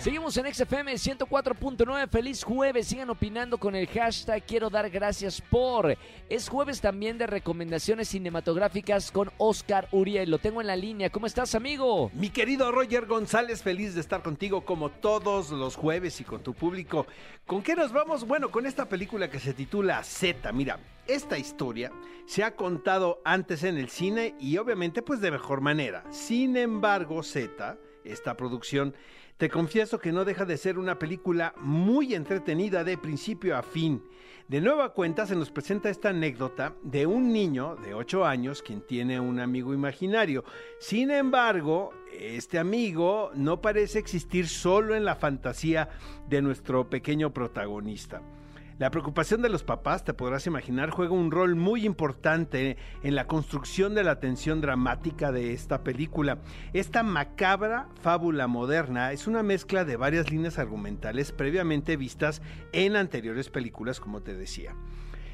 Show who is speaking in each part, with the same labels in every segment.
Speaker 1: Seguimos en XFM 104.9. Feliz jueves. Sigan opinando con el hashtag Quiero dar gracias por. Es jueves también de recomendaciones cinematográficas con Oscar Uriel. Lo tengo en la línea. ¿Cómo estás, amigo?
Speaker 2: Mi querido Roger González, feliz de estar contigo como todos los jueves y con tu público. ¿Con qué nos vamos? Bueno, con esta película que se titula Z. Mira, esta historia se ha contado antes en el cine y obviamente pues de mejor manera. Sin embargo, Z, esta producción te confieso que no deja de ser una película muy entretenida de principio a fin. De nueva cuenta se nos presenta esta anécdota de un niño de 8 años quien tiene un amigo imaginario. Sin embargo, este amigo no parece existir solo en la fantasía de nuestro pequeño protagonista. La preocupación de los papás, te podrás imaginar, juega un rol muy importante en la construcción de la tensión dramática de esta película. Esta macabra fábula moderna es una mezcla de varias líneas argumentales previamente vistas en anteriores películas, como te decía.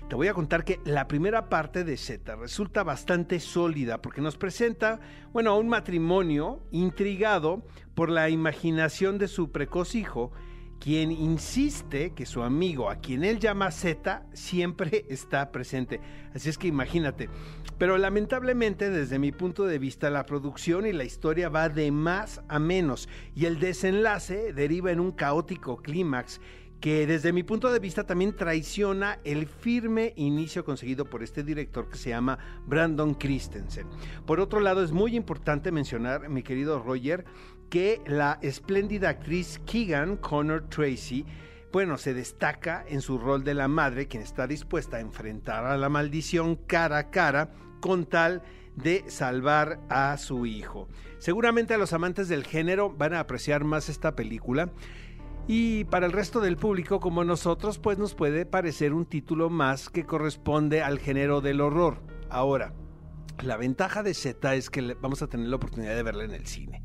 Speaker 2: Te voy a contar que la primera parte de Z resulta bastante sólida porque nos presenta, bueno, a un matrimonio intrigado por la imaginación de su precoz hijo quien insiste que su amigo, a quien él llama Z, siempre está presente. Así es que imagínate. Pero lamentablemente, desde mi punto de vista, la producción y la historia va de más a menos y el desenlace deriva en un caótico clímax que desde mi punto de vista también traiciona el firme inicio conseguido por este director que se llama Brandon Christensen. Por otro lado, es muy importante mencionar, mi querido Roger, que la espléndida actriz Keegan Connor Tracy bueno, se destaca en su rol de la madre, quien está dispuesta a enfrentar a la maldición cara a cara con tal de salvar a su hijo. Seguramente a los amantes del género van a apreciar más esta película. Y para el resto del público como nosotros, pues nos puede parecer un título más que corresponde al género del horror. Ahora, la ventaja de Z es que vamos a tener la oportunidad de verla en el cine.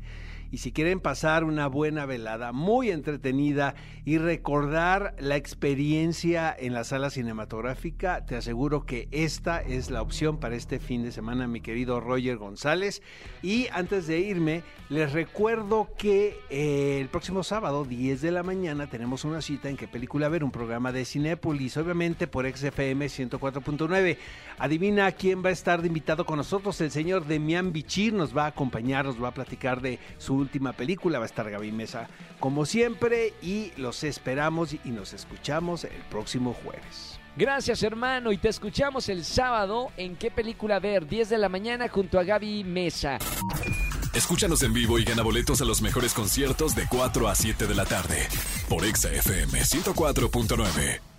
Speaker 2: Y si quieren pasar una buena velada muy entretenida y recordar la experiencia en la sala cinematográfica, te aseguro que esta es la opción para este fin de semana, mi querido Roger González. Y antes de irme, les recuerdo que eh, el próximo sábado, 10 de la mañana, tenemos una cita en qué película ver, un programa de Cinépolis, obviamente por XFM 104.9. Adivina quién va a estar de invitado con nosotros, el señor Demian Bichir nos va a acompañar, nos va a platicar de su última película. Va a estar Gaby Mesa como siempre y los esperamos y nos escuchamos el próximo jueves.
Speaker 1: Gracias hermano y te escuchamos el sábado en qué película ver 10 de la mañana junto a Gaby Mesa.
Speaker 3: Escúchanos en vivo y gana boletos a los mejores conciertos de 4 a 7 de la tarde por Exa FM 104.9.